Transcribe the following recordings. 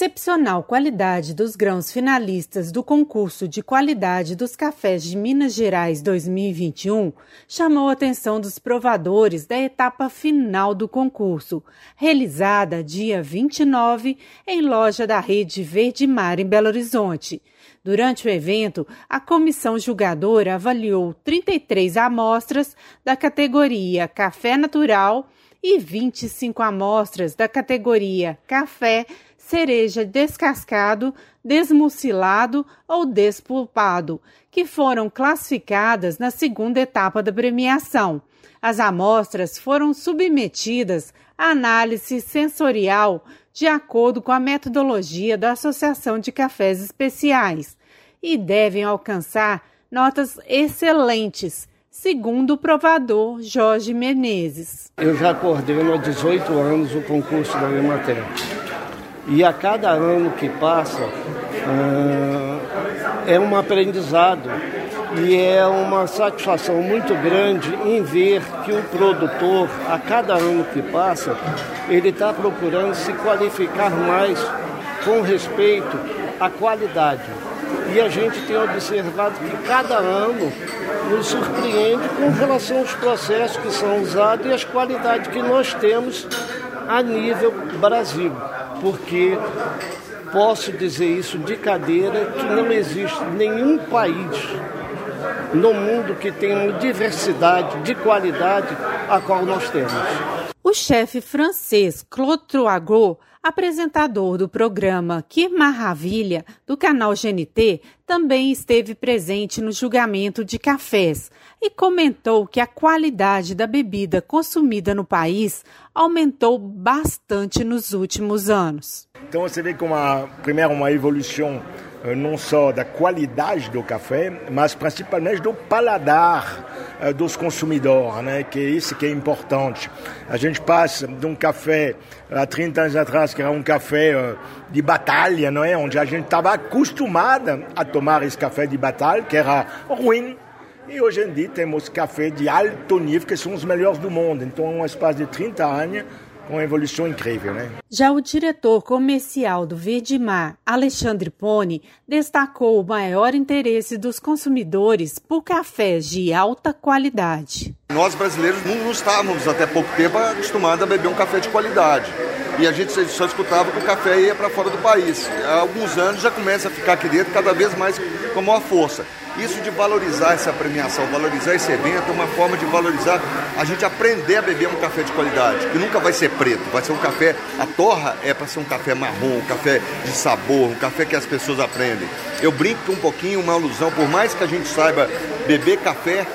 Excepcional qualidade dos grãos finalistas do concurso de qualidade dos cafés de Minas Gerais 2021 chamou a atenção dos provadores da etapa final do concurso, realizada dia 29 em loja da rede Verde Mar em Belo Horizonte. Durante o evento, a comissão julgadora avaliou 33 amostras da categoria Café Natural e 25 amostras da categoria Café cereja descascado, desmucilado ou despulpado, que foram classificadas na segunda etapa da premiação. As amostras foram submetidas à análise sensorial de acordo com a metodologia da Associação de Cafés Especiais e devem alcançar notas excelentes, segundo o provador Jorge Menezes. Eu já coordeno há 18 anos o concurso da Emater. E a cada ano que passa uh, é um aprendizado e é uma satisfação muito grande em ver que o produtor, a cada ano que passa, ele está procurando se qualificar mais com respeito à qualidade. E a gente tem observado que cada ano nos surpreende com relação aos processos que são usados e as qualidades que nós temos a nível Brasil porque posso dizer isso de cadeira que não existe nenhum país no mundo que tenha uma diversidade de qualidade a qual nós temos. O chefe francês Claude Troagot, apresentador do programa Que Maravilha do canal GNT, também esteve presente no julgamento de cafés e comentou que a qualidade da bebida consumida no país aumentou bastante nos últimos anos. Então você vê como a primeira uma evolução eh, não só da qualidade do café, mas principalmente do paladar dos consumidores, né? que é isso que é importante. A gente passa de um café há 30 anos atrás, que era um café de batalha, não é? onde a gente estava acostumada a tomar esse café de batalha, que era ruim, e hoje em dia temos café de alto nível, que são os melhores do mundo. Então, é um espaço de 30 anos, com uma evolução incrível, né? Já o diretor comercial do Verdimar, Alexandre Pone, destacou o maior interesse dos consumidores por cafés de alta qualidade. Nós brasileiros não estávamos até pouco tempo acostumados a beber um café de qualidade. E a gente só escutava que o café ia para fora do país. Há alguns anos já começa a ficar aqui dentro cada vez mais com maior força. Isso de valorizar essa premiação, valorizar esse evento, é uma forma de valorizar a gente aprender a beber um café de qualidade, que nunca vai ser preto, vai ser um café, a torra é para ser um café marrom, um café de sabor, um café que as pessoas aprendem. Eu brinco um pouquinho, uma alusão, por mais que a gente saiba beber café,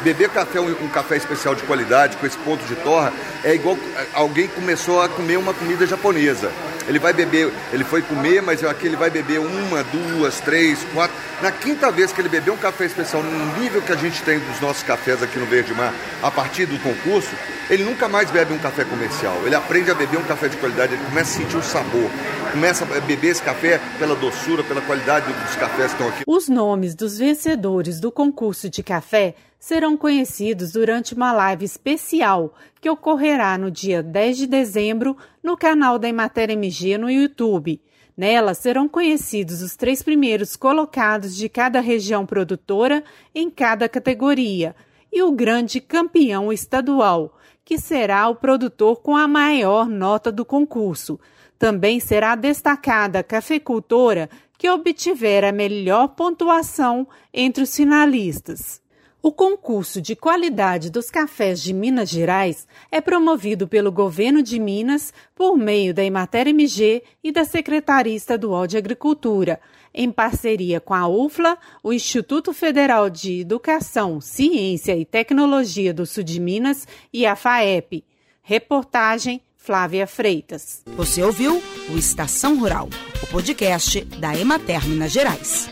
beber café, um, um, café especial de qualidade, com esse ponto de torra, é igual alguém começou a comer uma comida japonesa. Ele vai beber, ele foi comer, mas aqui ele vai beber uma, duas, três, quatro. Na quinta vez que ele beber um café especial, no nível que a gente tem dos nossos cafés aqui no Verde Mar, a partir do concurso, ele nunca mais bebe um café comercial. Ele aprende a beber um café de qualidade, ele começa a sentir o sabor, começa a beber esse café pela doçura, pela qualidade dos cafés que estão aqui. Os nomes dos vencedores do concurso de café serão conhecidos durante uma live especial que ocorrerá no dia 10 de dezembro no canal da Emater MG no YouTube. Nela serão conhecidos os três primeiros colocados de cada região produtora em cada categoria e o grande campeão estadual, que será o produtor com a maior nota do concurso. Também será destacada a cafeicultora que obtiver a melhor pontuação entre os finalistas. O concurso de qualidade dos cafés de Minas Gerais é promovido pelo governo de Minas por meio da Emater MG e da Secretaria Estadual de Agricultura, em parceria com a UFLA, o Instituto Federal de Educação, Ciência e Tecnologia do Sul de Minas e a FAEP. Reportagem Flávia Freitas. Você ouviu o Estação Rural, o podcast da Emater Minas Gerais.